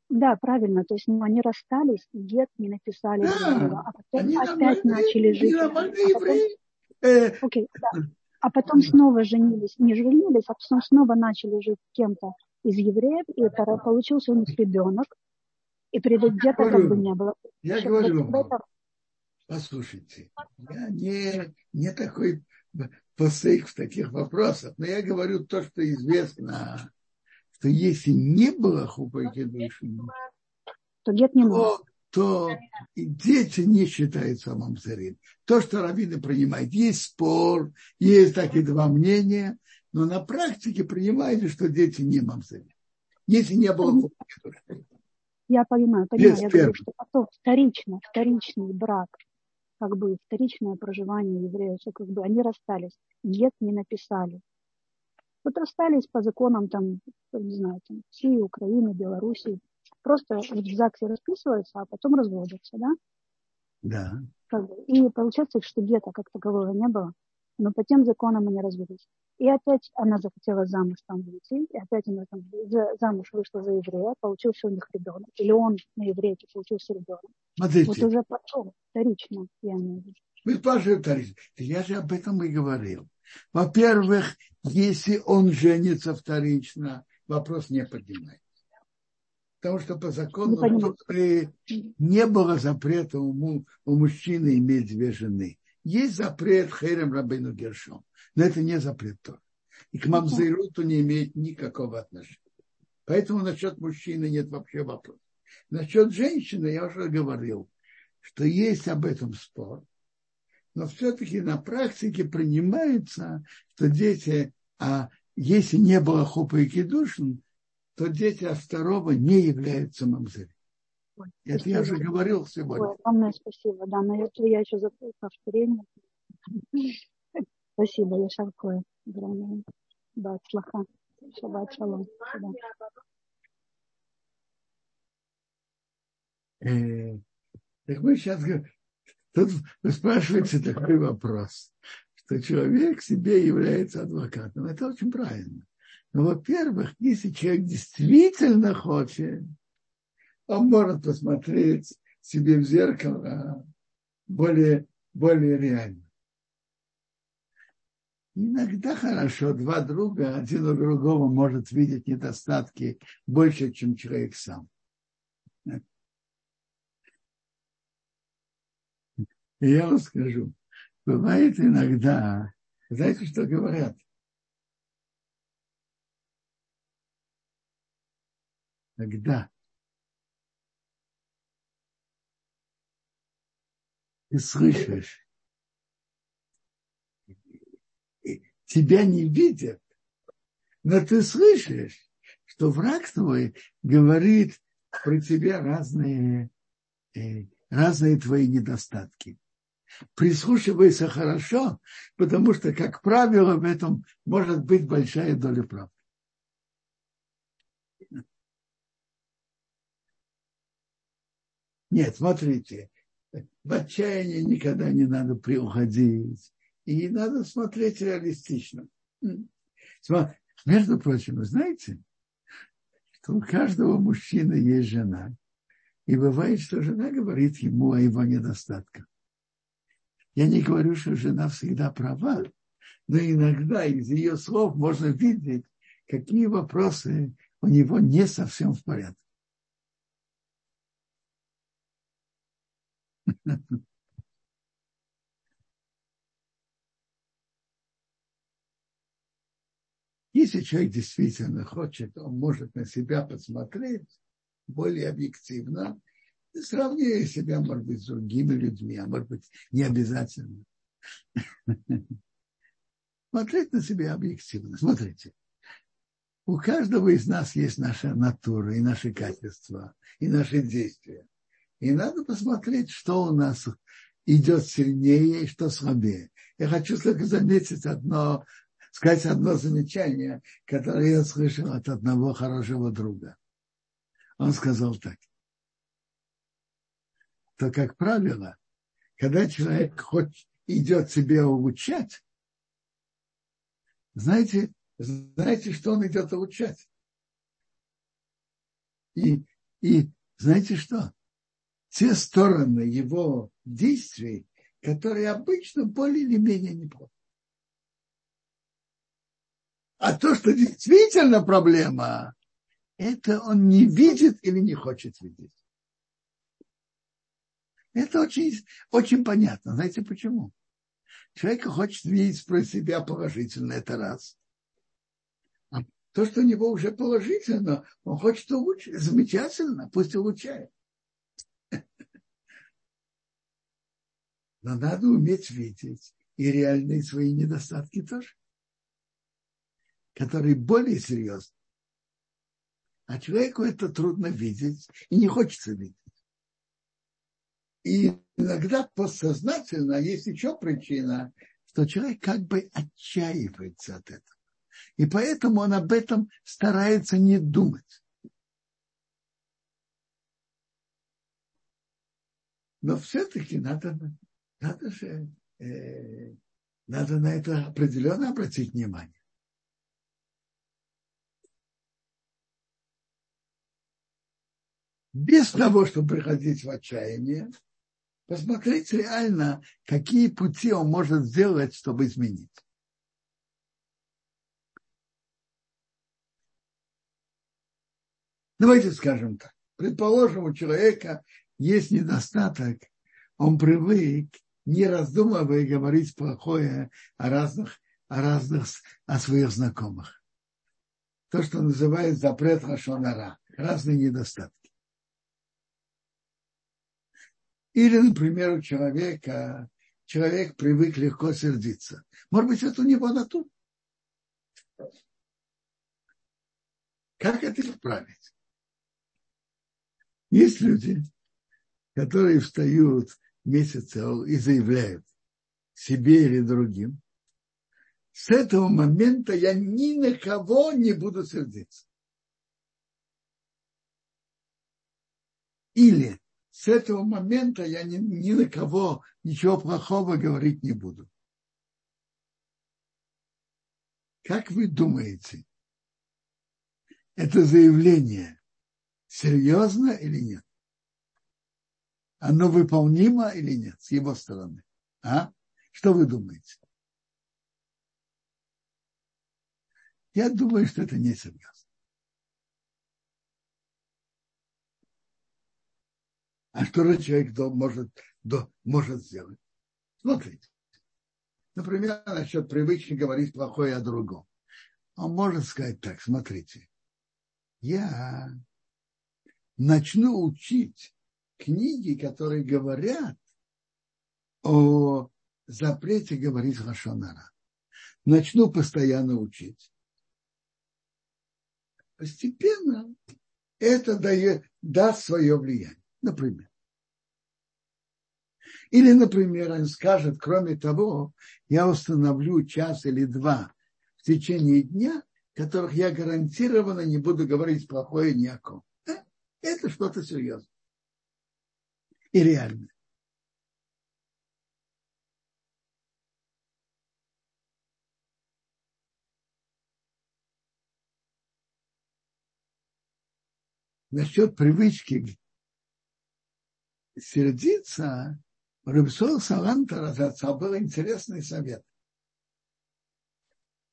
Да, правильно. То есть ну, они расстались, гет не написали да, а потом они опять начали жить. А потом, э, окей, да. а потом снова женились, не женились, а потом снова начали жить кем-то из евреев, и получился у них ребенок, и где-то как бы не было. Я говорю вам, это... послушайте, я не, не такой посейк в таких вопросах, но я говорю то, что известно, что если не было хупайки души, то нет не то, то дети не считаются мамзарим. То, что раввины принимают, есть спор, есть такие два мнения, но на практике принимаете, что дети не мамзарим. Если не было хупайки души. Я понимаю, понимаю. Без я говорю, что потом вторично, вторичный брак, как бы вторичное проживание евреев, что как бы они расстались, нет не написали. Вот расстались по законам там, не знаю, там, России, Украины, Белоруссии. Просто в ЗАГСе расписываются, а потом разводятся, да? Да. Как бы. И получается, что где-то как такового не было, но по тем законам они развелись. И опять она захотела замуж там выйти, и опять она там замуж вышла за еврея, получился у них ребенок. Или он на еврейке получился ребенок. Смотрите. Вот уже потом, вторично, я имею в виду. Вы спрашиваете вторично. Я же об этом и говорил. Во-первых, если он женится вторично, вопрос не поднимается. Потому что по закону не, не было запрета у, у мужчины иметь две жены. Есть запрет Херем Рабейну Гершом, но это не запрет тоже. И к Мамзейруту не имеет никакого отношения. Поэтому насчет мужчины нет вообще вопроса. Насчет женщины я уже говорил, что есть об этом спор, но все-таки на практике принимается, что дети, а если не было хопа и кидушин, то дети от второго не являются мамзерами. Это спасибо. я уже говорил сегодня. Ой, огромное спасибо. Да, но это я еще за повторение. Спасибо, я шаркую. Огромное. Да, слаха. Шаббат шалом. Э, так мы сейчас Тут вы спрашиваете такой вопрос, что человек себе является адвокатом. Это очень правильно. Но, во-первых, если человек действительно хочет, он может посмотреть себе в зеркало более, более реально. Иногда хорошо, два друга, один у другого может видеть недостатки больше, чем человек сам. И я вам скажу, бывает иногда, знаете, что говорят? Когда ты слышишь, тебя не видят, но ты слышишь, что враг твой говорит про тебя разные, э, разные твои недостатки. Прислушивайся хорошо, потому что, как правило, в этом может быть большая доля правды. Нет, смотрите, в отчаянии никогда не надо приуходить. И надо смотреть реалистично. Между прочим, вы знаете, что у каждого мужчины есть жена. И бывает, что жена говорит ему о его недостатках. Я не говорю, что жена всегда права, но иногда из ее слов можно видеть, какие вопросы у него не совсем в порядке. Если человек действительно хочет, он может на себя посмотреть более объективно сравнивая себя, может быть, с другими людьми, а может быть, не обязательно. Смотреть на себя объективно. Смотрите. у каждого из нас есть наша натура и наши качества, и наши действия. И надо посмотреть, что у нас идет сильнее и что слабее. Я хочу только заметить одно, сказать одно замечание, которое я слышал от одного хорошего друга. Он сказал так, то, как правило, когда человек хоть идет себе улучшать, знаете, знаете, что он идет улучшать? И, и знаете что? Те стороны его действий, которые обычно более или менее неплохо. А то, что действительно проблема, это он не видит или не хочет видеть. Это очень, очень понятно. Знаете почему? Человек хочет видеть про себя положительно, это раз. А то, что у него уже положительно, он хочет улучшить. Замечательно, пусть улучшает. Но надо уметь видеть и реальные свои недостатки тоже, которые более серьезны. А человеку это трудно видеть и не хочется видеть. И иногда подсознательно есть еще причина, что человек как бы отчаивается от этого. И поэтому он об этом старается не думать. Но все-таки надо, надо же, э, надо на это определенно обратить внимание. Без того, чтобы приходить в отчаяние, посмотреть реально, какие пути он может сделать, чтобы изменить. Давайте скажем так. Предположим, у человека есть недостаток, он привык, не раздумывая, говорить плохое о разных, о разных, о своих знакомых. То, что называют запрет Хашонара, разные недостатки. Или, например, у человека, человек привык легко сердиться. Может быть, это у него натура. Как это исправить? Есть люди, которые встают месяц и заявляют себе или другим, с этого момента я ни на кого не буду сердиться. Или с этого момента я ни, ни на кого ничего плохого говорить не буду. Как вы думаете, это заявление серьезно или нет? Оно выполнимо или нет с его стороны? А? Что вы думаете? Я думаю, что это не серьезно. А что же человек может, может сделать? Смотрите. Например, насчет привычки говорить плохое о другом. Он может сказать так, смотрите, я начну учить книги, которые говорят о запрете говорить Лашонара. Начну постоянно учить. Постепенно это дает, даст свое влияние. Например. Или, например, он скажет, кроме того, я установлю час или два в течение дня, которых я гарантированно не буду говорить плохое ни о ком. Это что-то серьезное. И реальное. Насчет привычки сердиться, Рыбсол Саланта Разаца был интересный совет.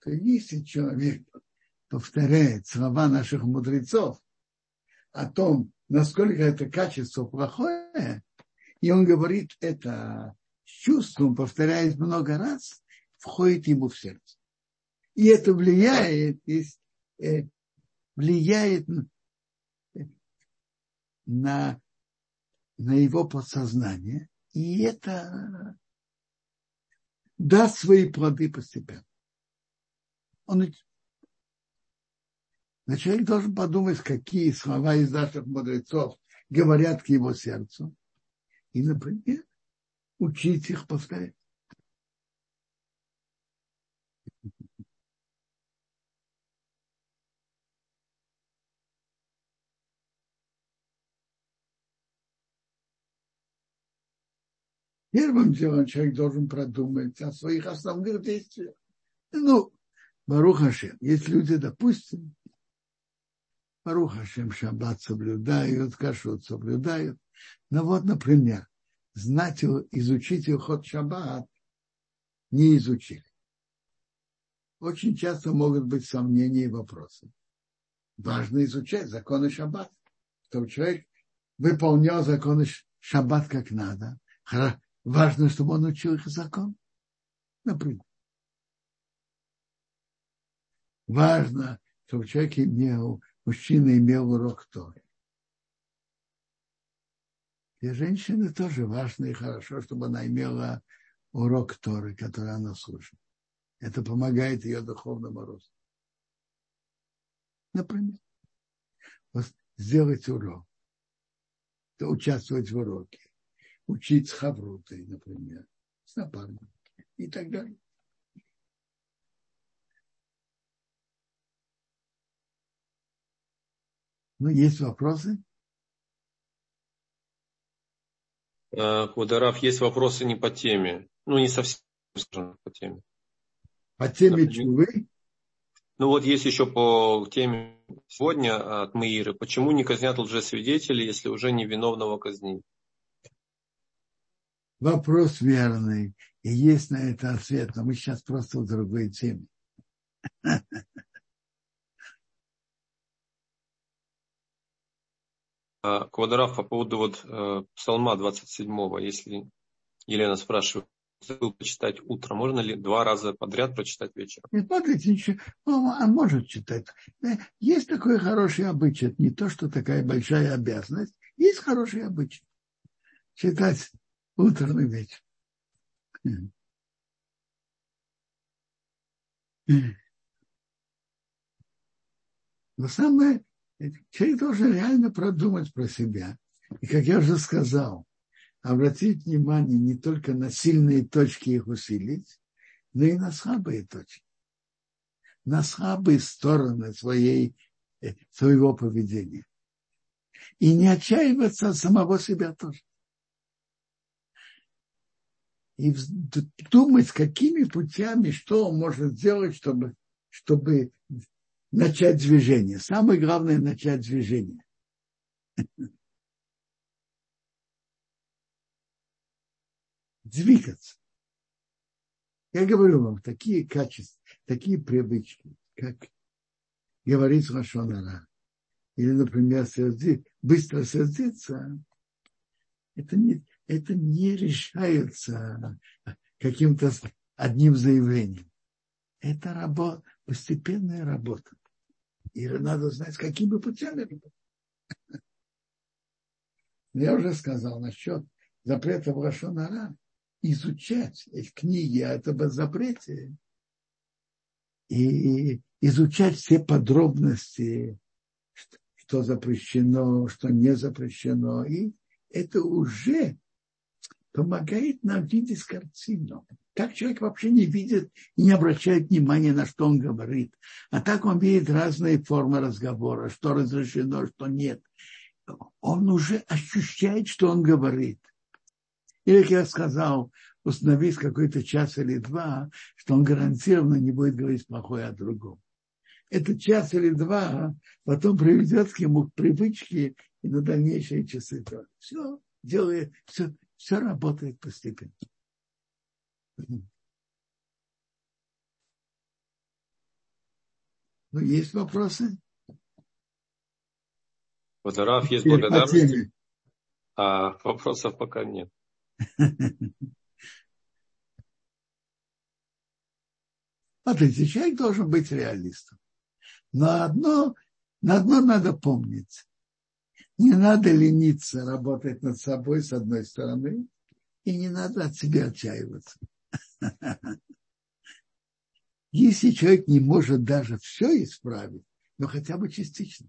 То если человек повторяет слова наших мудрецов о том, насколько это качество плохое, и он говорит это с чувством, повторяет много раз, входит ему в сердце. И это влияет, э, влияет на на его подсознание, и это даст свои плоды постепенно. Он, Но человек должен подумать, какие слова из наших мудрецов говорят к его сердцу. И, например, учить их повторять. Первым делом человек должен продумать о своих основных действиях. Ну, Барух Хашем. Есть люди, допустим, Барух Хашем шаббат соблюдают, кашут соблюдают. Но вот, например, знать, изучить ход шаббат не изучили. Очень часто могут быть сомнения и вопросы. Важно изучать законы шаббат, чтобы человек выполнял законы шаббат как надо, Важно, чтобы он учил их закон. Например. Важно, чтобы человек имел, мужчина имел урок Торы. Для женщины тоже важно и хорошо, чтобы она имела урок Торы, который она слушает. Это помогает ее духовному росту. Например, вот сделать урок, участвовать в уроке учить с хаврутой, например, с напарником и так далее. Ну, есть вопросы? Квадараф, есть вопросы не по теме. Ну, не совсем, скажем, по теме. По теме чувы? Ну вот есть еще по теме сегодня от Маиры. Почему не казнят лжесвидетелей, если уже невиновного казнили? вопрос верный, и есть на это ответ, но мы сейчас просто в другой теме. Квадраф по поводу вот э, Псалма 27, если Елена спрашивает, забыл почитать утром, можно ли два раза подряд прочитать вечером? Не смотрите, ничего, он, он может читать. Э, есть такой хороший обычай, не то, что такая большая обязанность, есть хороший обычай. Читать утром и вечером. Но самое, человек должен реально продумать про себя. И, как я уже сказал, обратить внимание не только на сильные точки их усилить, но и на слабые точки. На слабые стороны своей, э, своего поведения. И не отчаиваться от самого себя тоже и думать, какими путями, что он может сделать, чтобы, чтобы начать движение. Самое главное – начать движение. Двигаться. Я говорю вам, такие качества, такие привычки, как говорить Лашонара, или, например, серди, быстро сердиться, это не, это не решается каким-то одним заявлением. Это работа, постепенная работа. И надо знать, какими путями работать. Я уже сказал насчет запрета в Рашонара изучать эти книги о этом запрете и изучать все подробности, что запрещено, что не запрещено. И это уже помогает нам видеть картину. Так человек вообще не видит и не обращает внимания на что он говорит. А так он видит разные формы разговора, что разрешено, что нет. Он уже ощущает, что он говорит. Или, как я сказал, установить какой-то час или два, что он гарантированно не будет говорить плохое о другом. Этот час или два потом приведет к ему к привычке и на дальнейшие часы. Все делает, все, все работает постепенно. Ну, есть вопросы? Вот Раф есть благодарность, а вопросов пока нет. Смотрите, человек должен быть реалистом. Но одно, на одно надо помнить. Не надо лениться работать над собой с одной стороны, и не надо от себя отчаиваться. Если человек не может даже все исправить, но хотя бы частично.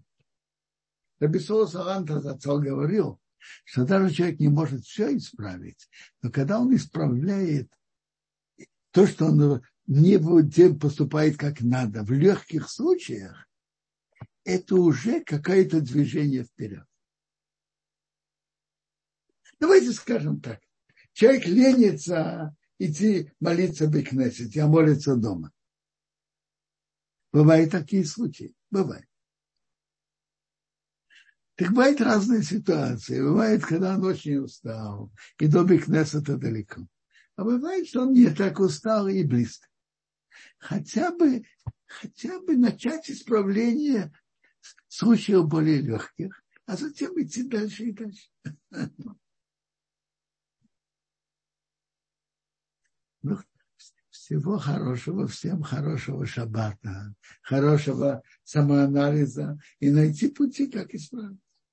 Рабисола Саланта отцов говорил, что даже человек не может все исправить, но когда он исправляет то, что он не поступает как надо, в легких случаях, это уже какое-то движение вперед. Давайте скажем так. Человек ленится идти молиться в Бекнесет, а молится дома. Бывают такие случаи. Бывает. Так бывают разные ситуации. Бывает, когда он очень устал, и до Бекнесета далеко. А бывает, что он не так устал и близко. Хотя бы, хотя бы начать исправление случаев более легких, а затем идти дальше и дальше. Ну, всего хорошего, всем хорошего шаббата, хорошего самоанализа и найти пути, как исправить.